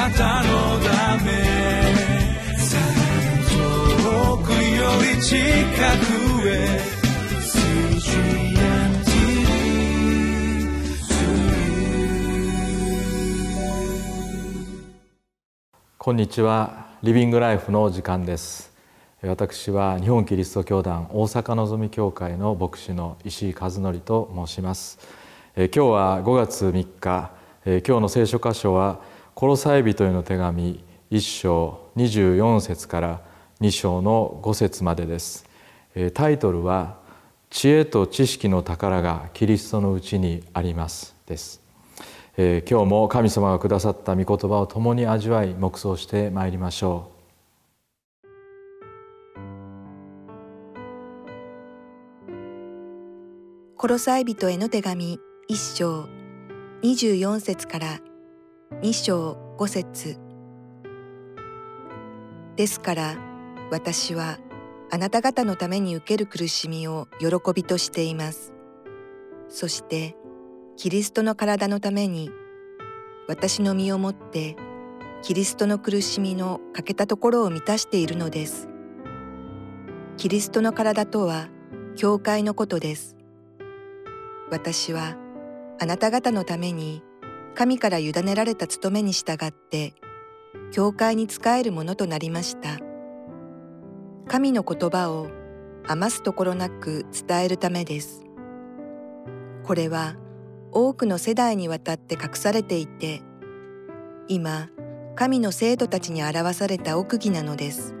なたのため遠くより近くへこんにちは。リビングライフの時間です。私は日本キリスト教団大阪のぞみ教会の牧師の石井和則と申します。今日は5月3日。今日の聖書箇所はコロサイ人への手紙1章24節から2章の5節までです。タイトルは知恵と知識の宝がキリストのうちにありますです。えー、今日も神様がくださった御言葉を共に味わい黙想してまいりましょう。コロサイ人への手紙一章二十四節から二章五節ですから私はあなた方のために受ける苦しみを喜びとしていますそしてキリストの体のために私の身をもってキリストの苦しみの欠けたところを満たしているのです。キリストの体とは教会のことです。私はあなた方のために神から委ねられた務めに従って教会に仕えるものとなりました。神の言葉を余すところなく伝えるためです。これは多くの世代にわたって隠されていて今神の生徒たちに表された奥義なのです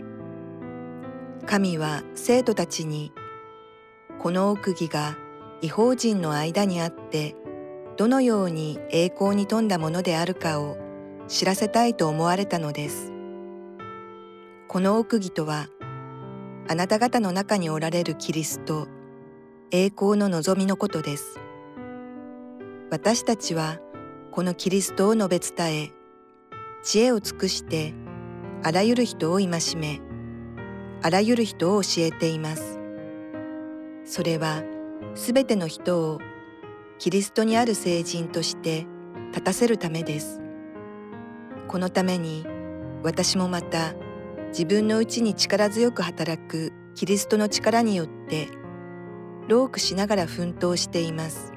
神は生徒たちにこの奥義が違法人の間にあってどのように栄光に富んだものであるかを知らせたいと思われたのです。この奥義とはあなた方の中におられるキリスト栄光の望みのことです。私たちはこのキリストを述べ伝え知恵を尽くしてあらゆる人を戒めあらゆる人を教えています。それはすべての人をキリストにある聖人として立たせるためです。このために私もまた自分のうちに力強く働くキリストの力によって労苦しながら奮闘しています。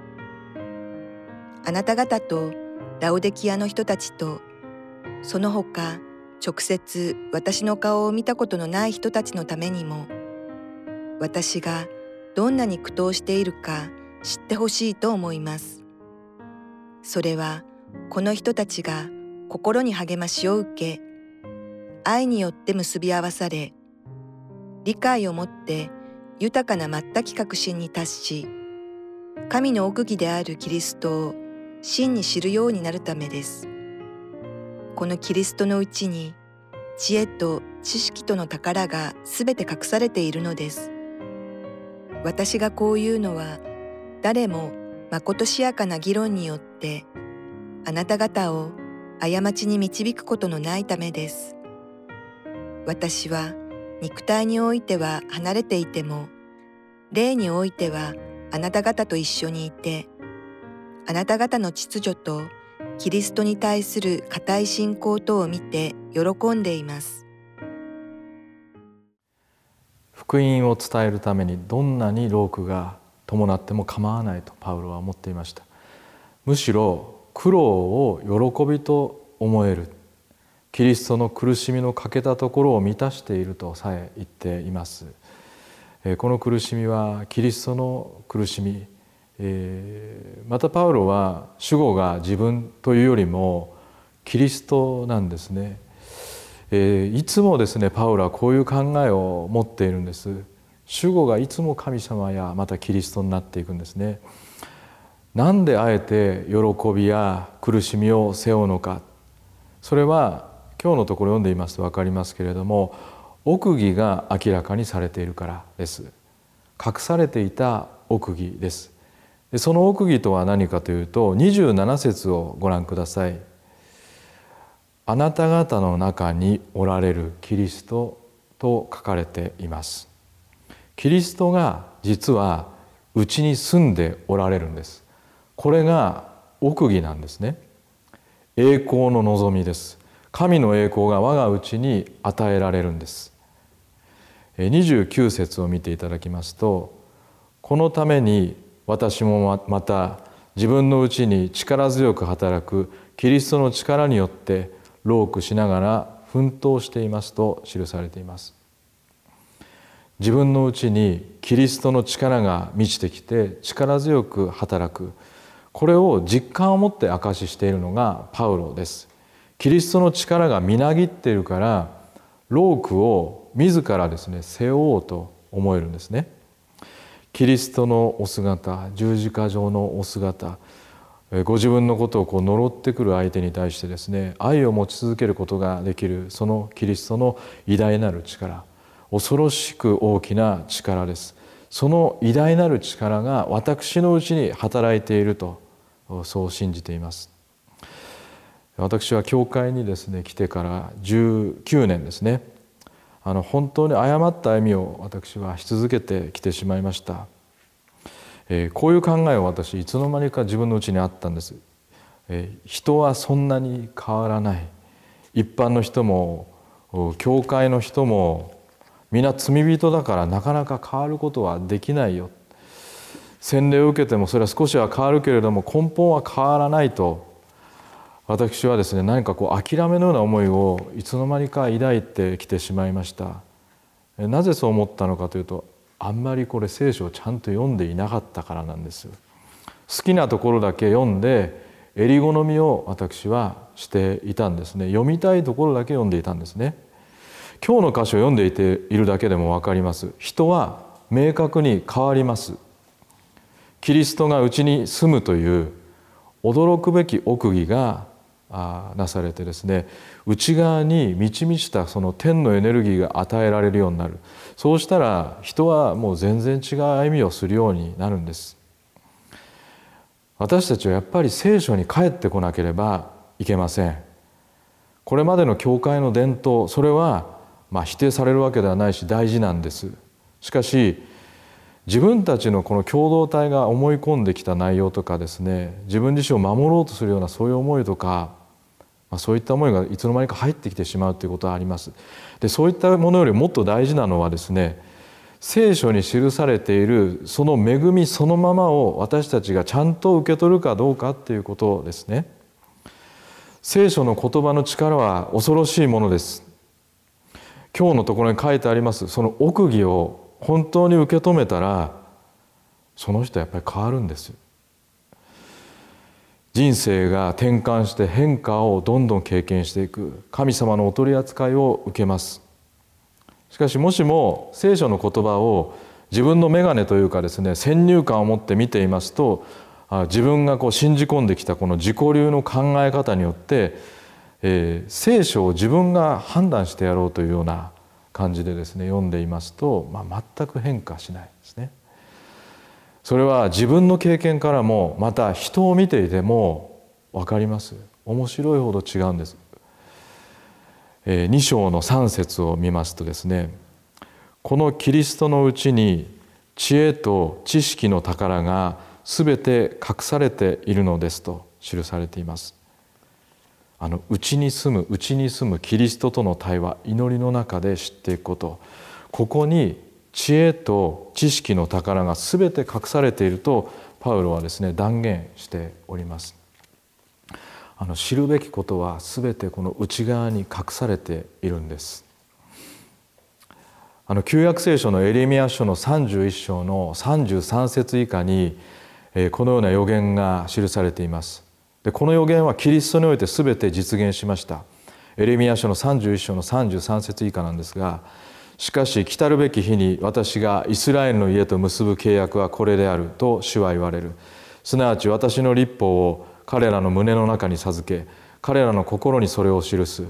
あなた方とラオデキアの人たちとその他直接私の顔を見たことのない人たちのためにも私がどんなに苦闘しているか知ってほしいと思います。それはこの人たちが心に励ましを受け愛によって結び合わされ理解をもって豊かな全き確信に達し神の奥義であるキリストを真に知るようになるためです。このキリストのうちに知恵と知識との宝がすべて隠されているのです。私がこう言うのは誰もまことしやかな議論によってあなた方を過ちに導くことのないためです。私は肉体においては離れていても霊においてはあなた方と一緒にいてあなた方の秩序とキリストに対する固い信仰とを見て喜んでいます福音を伝えるためにどんなに労苦が伴っても構わないとパウロは思っていました。むしろ苦労を喜びと思える。キリストの苦しみの欠けたところを満たしているとさえ言っています。この苦しみはキリストの苦しみ、またパウロは主語が自分というよりもキリストなんですね、いつもですねパウロはこういう考えを持っているんです。主語がいつも神様やまたキリストになっていくんですねなんであえて喜びや苦しみを背負うのかそれは今日のところ読んでいますと分かりますけれども奥義が明らかにされているからです隠されていた奥義ですその奥義とは何かというと27節をご覧ください。あなた方の中におられるキリストと書かれています。キリストが実はうちに住んでおられるんです。これが奥義なんですね。栄光の望みです。神の栄光が我がうちに与えられるんです29節を見ていただきますとこのために私もまた自分のうちに力強く働くキリストの力によって労苦しながら奮闘していますと記されています自分のうちにキリストの力が満ちてきて力強く働く。これを実感を持って証ししているのがパウロです。キリストの力がみなぎっているから労苦を自らですね背負おうと思えるんですね。キリストのお姿十字架上のお姿ご自分のことをこう呪ってくる相手に対してですね愛を持ち続けることができるそのキリストの偉大なる力。恐ろしく大きな力です。その偉大なる力が私のうちに働いているとそう信じています。私は教会にですね来てから19年ですね。あの本当に誤った歩みを私はし続けてきてしまいました、えー、こういう考えを私いつの間にか自分のうちにあったんです、えー、人はそんなに変わらない。一般の人も教会の人も皆罪人だからなかなか変わることはできないよ。洗礼を受けてもそれは少しは変わるけれども根本は変わらないと。私はですね何かこう諦めのような思いをいつの間にか抱いてきてしまいました。なぜそう思ったのかというとあんまりこれ聖書をちゃんと読んでいなかったからなんです。好きなところだけ読んで襟好みを私はしていたんですね。読みたいところだけ読んでいたんですね。今日の箇所を読んでいているだけでも分かります。人は明確に変わります。キリストがうちに住むという驚くべき奥義がなされてですね内側に満ち満ちたその天のエネルギーが与えられるようになる。そうしたら人はもう全然違う歩みをするようになるんです。私たちはやっぱり聖書に帰ってこなければいけません。これまでの教会の伝統それはまあ否定されるわけではないし大事なんですしかし自分たちのこの共同体が思い込んできた内容とかですね自分自身を守ろうとするようなそういう思いとかまあ、そういった思いがいつの間にか入ってきてしまうということはあります。でそういったものよりもっと大事なのはですね聖書に記されているその恵みそのままを私たちがちゃんと受け取るかどうかっていうことですね。聖書の言葉の力は恐ろしいものです。今日のところに書いてあります。その奥義を本当に受け止めたらその人はやっぱり変わるんです。人生が転換して変化をどんどん経験していく。神様のお取り扱いを受けます。しかしもしも聖書の言葉を自分の眼鏡というかですね先入観を持って見ていますと自分がこう信じ込んできたこの自己流の考え方によって、えー、聖書を自分が判断してやろうというような感じでですね読んでいますと、まあ、全く変化しないですね。それは自分の経験からもまた人を見ていても分かります。面白いほど違うんです、えー、2章の3節を見ますとですねこのキリストのうちに知恵と知識の宝がすべて隠されているのですと記されています。あの内に住む内に住むキリストとの対話祈りの中で知っていくこと。ここに知恵と知識の宝が全て隠されているとパウロはですね断言しております。あの知るべきことは全てこの内側に隠されているんです。あの旧約聖書のエレミア書の31章の33節以下にこのような予言が記されています。でこの予言はキリストにおいて全て実現しました。エレミア書の31章の33節以下なんですがしかし来るべき日に私がイスラエルの家と結ぶ契約はこれであると主は言われる。すなわち私の立法を彼らの胸の中に授け彼らの心にそれを記す。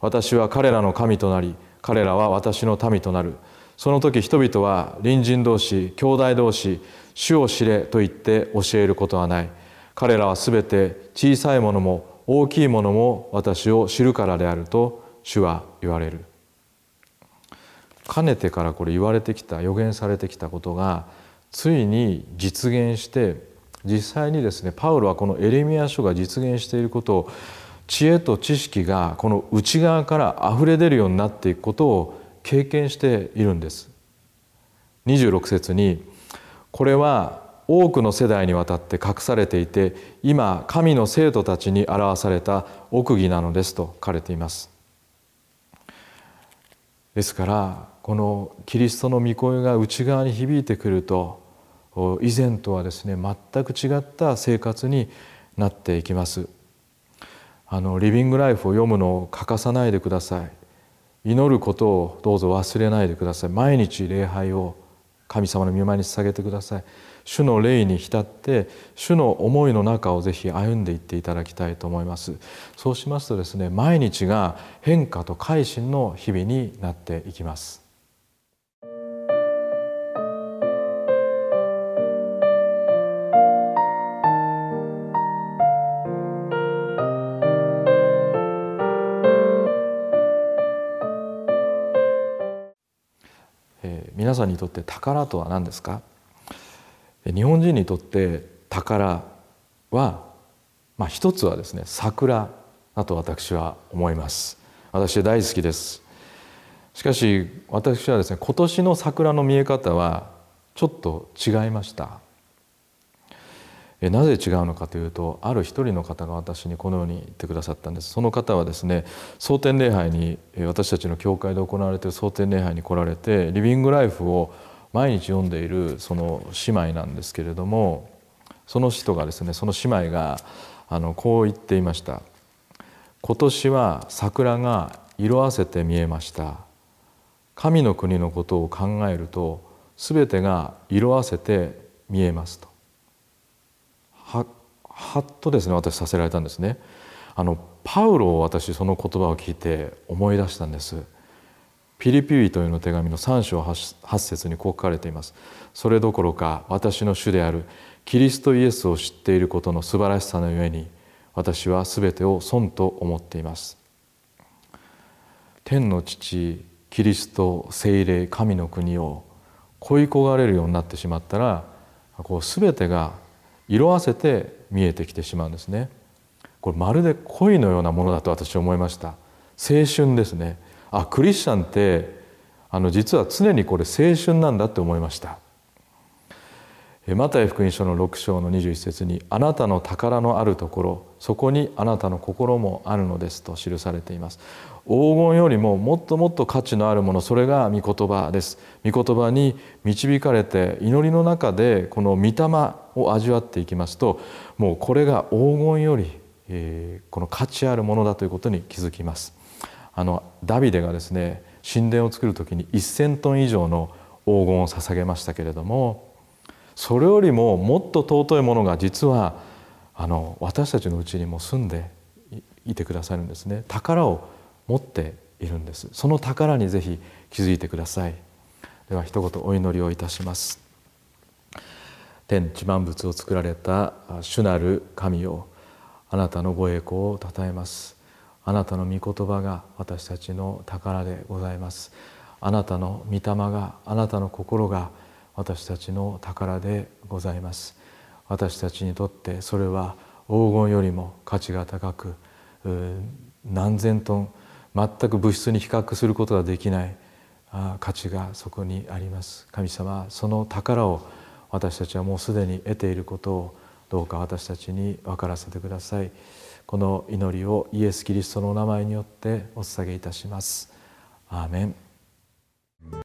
私は彼らの神となり彼らは私の民となる。その時人々は隣人同士兄弟同士主を知れと言って教えることはない。彼らはすべて小さいものも大きいものも私を知るからであると主は言われる。かねてからこれ言われてきた予言されてきたことがついに実現して実際にですねパウロはこのエレミア書が実現していることを知恵と知識がこの内側から溢れ出るようになっていくことを経験しているんです。26節にこれは多くの世代にわたって隠されていて今神の生徒たちに表された奥義なのですと書かれています。ですからこのキリストの御声が内側に響いてくると以前とはですね全く違った生活になっていきます。あのリビングライフを読むのを欠かさないでください。祈ることをどうぞ忘れないでください。毎日礼拝を神様の御前に捧げてください。主の霊に浸って主の思いの中をぜひ歩んでいっていただきたいと思います。そうしますとですね毎日が変化と改心の日々になっていきます。皆さんにとって宝とは何ですか？日本人にとって宝は、まあ、一つはですね桜だと私は思います。私大好きです。しかし私はですね今年の桜の見え方はちょっと違いました。なぜ違うのかというとある一人の方が私にこのように言ってくださったんです。その方はですね蒼天礼拝に私たちの教会で行われている蒼天礼拝に来られてリビングライフを毎日読んでいるその姉妹なんですけれどもその人がですねその姉妹があのこう言っていました「今年は桜が色あせて見えました」「神の国のことを考えると全てが色あせて見えます」と。ははっとですね私させられたんですね。あのパウロを私その言葉を聞いて思い出したんです。ピリピリというの手紙の3章 8, 8節にこう書かれています。それどころか私の主であるキリストイエスを知っていることの素晴らしさのゆえに私は全てを損と思っています。天の父キリスト聖霊神の国を恋焦がれるようになってしまったらこう全てが色あせて見えてきてしまうんですね。これまるで恋のようなものだと私は思いました。青春ですね。あクリスチャンってあの実は常にこれ青春なんだって思いました。マタイ福音書の6章の21節に「あなたの宝のあるところそこにあなたの心もあるのです」と記されています。黄金よりももっともっと価値のあるものそれが御言葉です。御言葉に導かれて祈りの中でこの御霊を味わっていきますともうこれが黄金より、えー、この価値あるものだということに気づきます。あのダビデがですね神殿を作る時に1,000トン以上の黄金を捧げましたけれどもそれよりももっと尊いものが実はあの私たちのうちにも住んでいてくださるんですね。宝を持っているんです。その宝にぜひ気づいてください。では一言お祈りをいたします。天地万物を作られた主なる神をあなたのご栄光をたたえます。あなたの御言葉が私たちの宝でございます。あなたの御霊があなたの心が私たちの宝でございます。私たちにとってそれは黄金よりも価値が高く何千トン全く物質に比較することができない価値がそこにあります。神様その宝を私たちはもうすでに得ていることをどうか私たちに分からせてください。この祈りをイエス・キリストのお名前によってお捧げいたします。アーメン。あ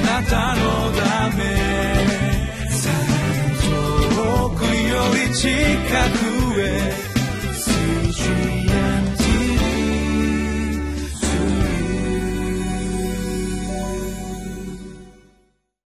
なたのため遠くより近くへ